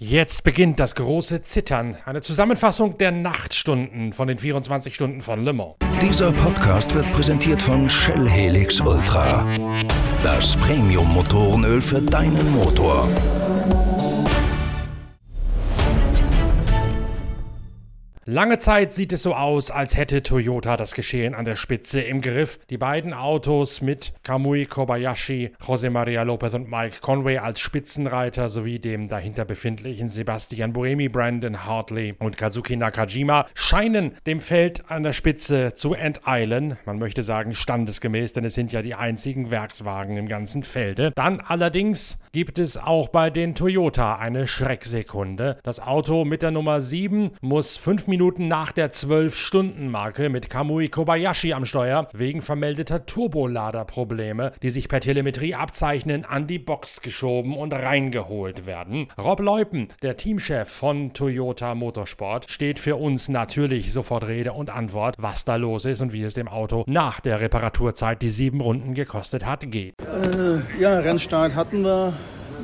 Jetzt beginnt das große Zittern. Eine Zusammenfassung der Nachtstunden von den 24 Stunden von Le Mans. Dieser Podcast wird präsentiert von Shell Helix Ultra. Das Premium-Motorenöl für deinen Motor. Lange Zeit sieht es so aus, als hätte Toyota das Geschehen an der Spitze im Griff. Die beiden Autos mit Kamui Kobayashi, José María López und Mike Conway als Spitzenreiter sowie dem dahinter befindlichen Sebastian Buemi, Brandon Hartley und Kazuki Nakajima scheinen dem Feld an der Spitze zu enteilen. Man möchte sagen standesgemäß, denn es sind ja die einzigen Werkswagen im ganzen Felde. Dann allerdings gibt es auch bei den Toyota eine Schrecksekunde. Das Auto mit der Nummer 7 muss fünf Minuten Minuten nach der 12-Stunden-Marke mit Kamui Kobayashi am Steuer wegen vermeldeter Turboladerprobleme, die sich per Telemetrie abzeichnen, an die Box geschoben und reingeholt werden. Rob Leupen, der Teamchef von Toyota Motorsport, steht für uns natürlich sofort Rede und Antwort, was da los ist und wie es dem Auto nach der Reparaturzeit, die sieben Runden gekostet hat, geht. Äh, ja, Rennstart hatten wir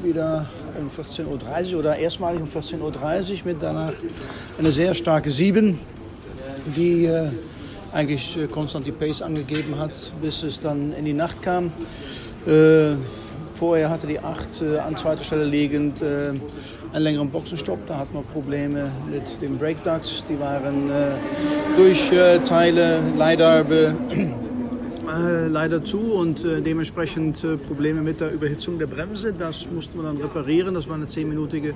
wieder um 14.30 Uhr oder erstmalig um 14.30 Uhr mit danach eine sehr starke 7, die äh, eigentlich äh, konstant die Pace angegeben hat, bis es dann in die Nacht kam. Äh, vorher hatte die 8 äh, an zweiter Stelle liegend äh, einen längeren Boxenstopp. Da hatten wir Probleme mit den Brake Ducts. Die waren äh, durch Teile leider äh, leider zu und äh, dementsprechend äh, Probleme mit der Überhitzung der Bremse. Das mussten wir dann reparieren. Das war eine zehnminütige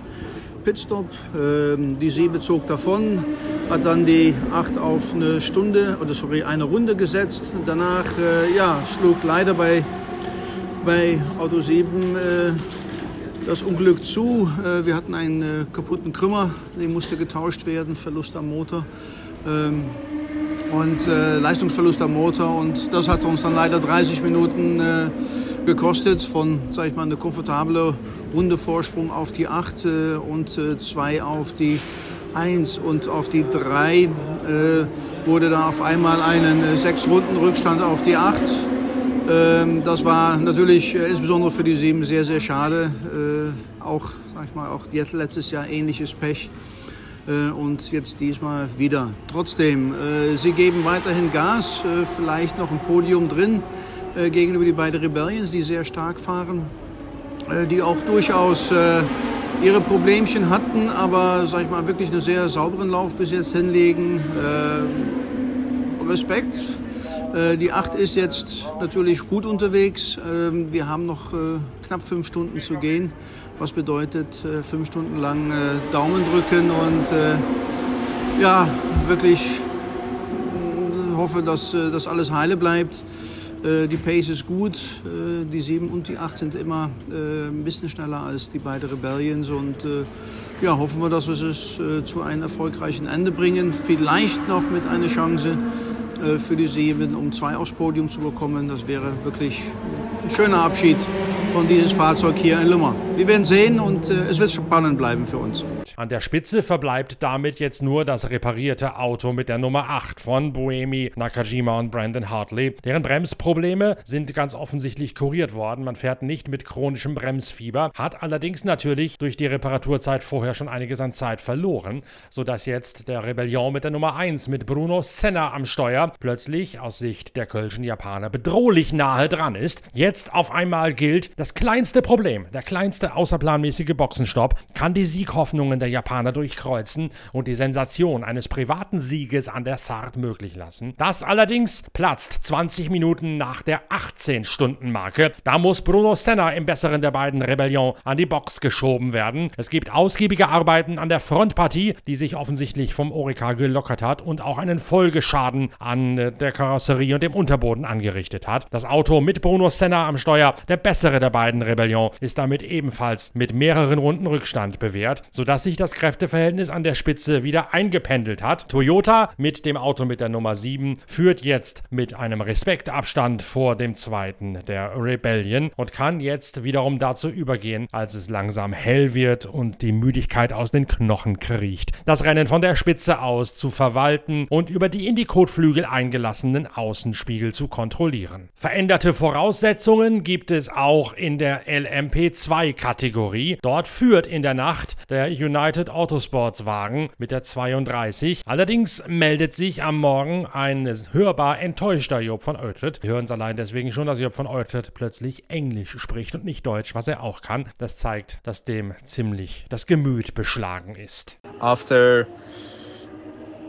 Pitstop. Ähm, die Siebe zog davon, hat dann die 8 auf eine Stunde oder sorry, eine Runde gesetzt. Danach äh, ja, schlug leider bei, bei Auto 7 äh, das Unglück zu. Wir hatten einen kaputten Krümmer, der musste getauscht werden, Verlust am Motor. Ähm, und äh, Leistungsverlust am Motor. Und das hat uns dann leider 30 Minuten äh, gekostet von, sag ich mal, eine komfortable Runde Vorsprung auf die 8 äh, und 2 äh, auf die 1 und auf die 3 äh, wurde da auf einmal einen 6 äh, Runden Rückstand auf die 8. Ähm, das war natürlich insbesondere für die 7 sehr, sehr schade. auch, sag ich mal, auch letztes Jahr ähnliches Pech. Äh, und jetzt diesmal wieder. Trotzdem, äh, sie geben weiterhin Gas, äh, vielleicht noch ein Podium drin gegenüber die beiden Rebellions, die sehr stark fahren, die auch durchaus ihre Problemchen hatten, aber sag ich mal wirklich einen sehr sauberen Lauf bis jetzt hinlegen. Respekt. Die 8 ist jetzt natürlich gut unterwegs. Ähm, wir haben noch knapp fünf Stunden zu gehen was bedeutet äh, fünf Stunden lang äh, Daumen drücken und äh, ja, wirklich hoffe, dass das alles heile bleibt. Die Pace ist gut, die 7 und die 8 sind immer ein bisschen schneller als die beiden Rebellions und ja, hoffen wir, dass wir es zu einem erfolgreichen Ende bringen. Vielleicht noch mit einer Chance für die 7, um zwei aufs Podium zu bekommen. Das wäre wirklich ein schöner Abschied von dieses Fahrzeug hier in Lummer. Wir werden sehen und äh, es wird spannend bleiben für uns. An der Spitze verbleibt damit jetzt nur das reparierte Auto mit der Nummer 8 von Buemi, Nakajima und Brandon Hartley. Deren Bremsprobleme sind ganz offensichtlich kuriert worden. Man fährt nicht mit chronischem Bremsfieber, hat allerdings natürlich durch die Reparaturzeit vorher schon einiges an Zeit verloren, sodass jetzt der Rebellion mit der Nummer 1 mit Bruno Senna am Steuer plötzlich aus Sicht der kölschen Japaner bedrohlich nahe dran ist. Jetzt auf einmal gilt, das kleinste Problem, der kleinste außerplanmäßige Boxenstopp kann die Sieghoffnungen der Japaner durchkreuzen und die Sensation eines privaten Sieges an der Sartre möglich lassen. Das allerdings platzt 20 Minuten nach der 18-Stunden-Marke. Da muss Bruno Senna im besseren der beiden Rebellion an die Box geschoben werden. Es gibt ausgiebige Arbeiten an der Frontpartie, die sich offensichtlich vom Orica gelockert hat und auch einen Folgeschaden an äh, der Karosserie und dem Unterboden angerichtet hat. Das Auto mit Bruno Senna am Steuer, der bessere der beiden Rebellion, ist damit ebenfalls mit mehreren Runden Rückstand bewährt, sodass sich das Kräfteverhältnis an der Spitze wieder eingependelt hat. Toyota mit dem Auto mit der Nummer 7 führt jetzt mit einem Respektabstand vor dem zweiten der Rebellion und kann jetzt wiederum dazu übergehen, als es langsam hell wird und die Müdigkeit aus den Knochen kriecht. Das Rennen von der Spitze aus zu verwalten und über die in die Kotflügel eingelassenen Außenspiegel zu kontrollieren. Veränderte Voraussetzungen gibt es auch in der LMP2-Kategorie. Dort führt in der Nacht der United Autosports Wagen mit der 32. Allerdings meldet sich am Morgen ein hörbar enttäuschter Job von Oertlet. Wir hören es allein deswegen schon, dass Job von Oertlet plötzlich Englisch spricht und nicht Deutsch, was er auch kann. Das zeigt, dass dem ziemlich das Gemüt beschlagen ist. After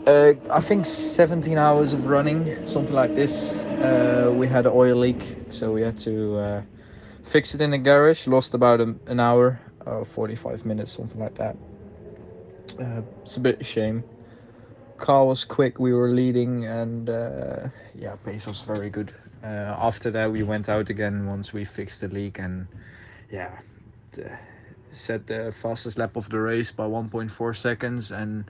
uh, I think 17 hours of running, something like this, uh, we had an oil leak, so we had to uh, fix it in the garage. Lost about a, an hour, 45 minutes, something like that. Uh, it's a bit a shame. Car was quick, we were leading, and uh, yeah, pace was very good. Uh, after that, we went out again once we fixed the leak, and yeah, set the fastest lap of the race by 1.4 seconds, and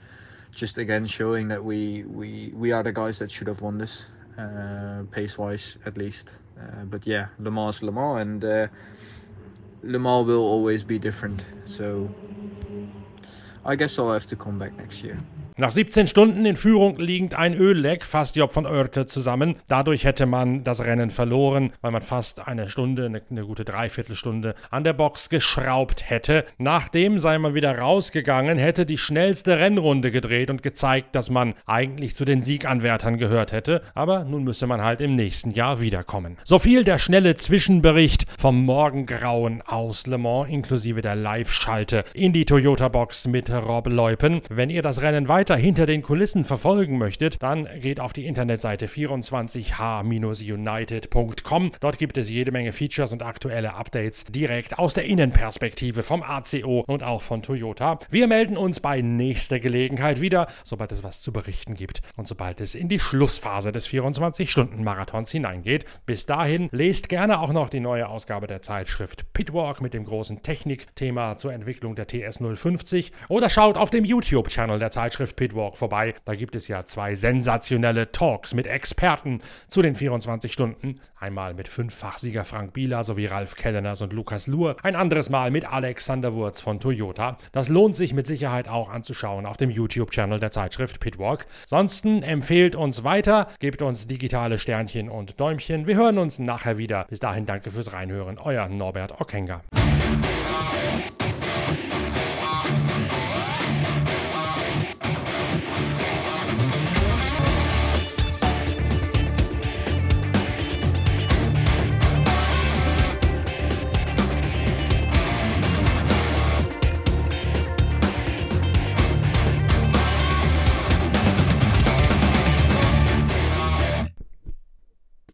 just again showing that we we we are the guys that should have won this, uh, pace wise at least. Uh, but yeah, Le Mans, Le Mans, and uh, Le Mans will always be different. So I guess I'll have to come back next year. Nach 17 Stunden in Führung liegend ein Ölleck fasst Job von Oerte zusammen. Dadurch hätte man das Rennen verloren, weil man fast eine Stunde, eine, eine, gute Dreiviertelstunde an der Box geschraubt hätte. Nachdem sei man wieder rausgegangen, hätte die schnellste Rennrunde gedreht und gezeigt, dass man eigentlich zu den Sieganwärtern gehört hätte. Aber nun müsse man halt im nächsten Jahr wiederkommen. So viel der schnelle Zwischenbericht vom Morgengrauen aus Le Mans inklusive der Live-Schalte in die Toyota-Box mit Rob Leupen. Wenn ihr das Rennen weiter weiter hinter den Kulissen verfolgen möchtet, dann geht auf die Internetseite 24h-united.com. Dort gibt es jede Menge Features und aktuelle Updates direkt aus der Innenperspektive vom ACO und auch von Toyota. Wir melden uns bei nächster Gelegenheit wieder, sobald es was zu berichten gibt und sobald es in die Schlussphase des 24-Stunden-Marathons hineingeht. Bis dahin lest gerne auch noch die neue Ausgabe der Zeitschrift Pitwalk mit dem großen Technikthema zur Entwicklung der TS 050 oder schaut auf dem YouTube-Channel der Zeitschrift Pitwalk vorbei. Da gibt es ja zwei sensationelle Talks mit Experten zu den 24 Stunden. Einmal mit Fünffachsieger Frank Bieler sowie Ralf Kelleners und Lukas Luhr. Ein anderes Mal mit Alexander Wurz von Toyota. Das lohnt sich mit Sicherheit auch anzuschauen auf dem YouTube-Channel der Zeitschrift Pitwalk. Ansonsten empfehlt uns weiter, gebt uns digitale Sternchen und Däumchen. Wir hören uns nachher wieder. Bis dahin danke fürs Reinhören. Euer Norbert Ockenger.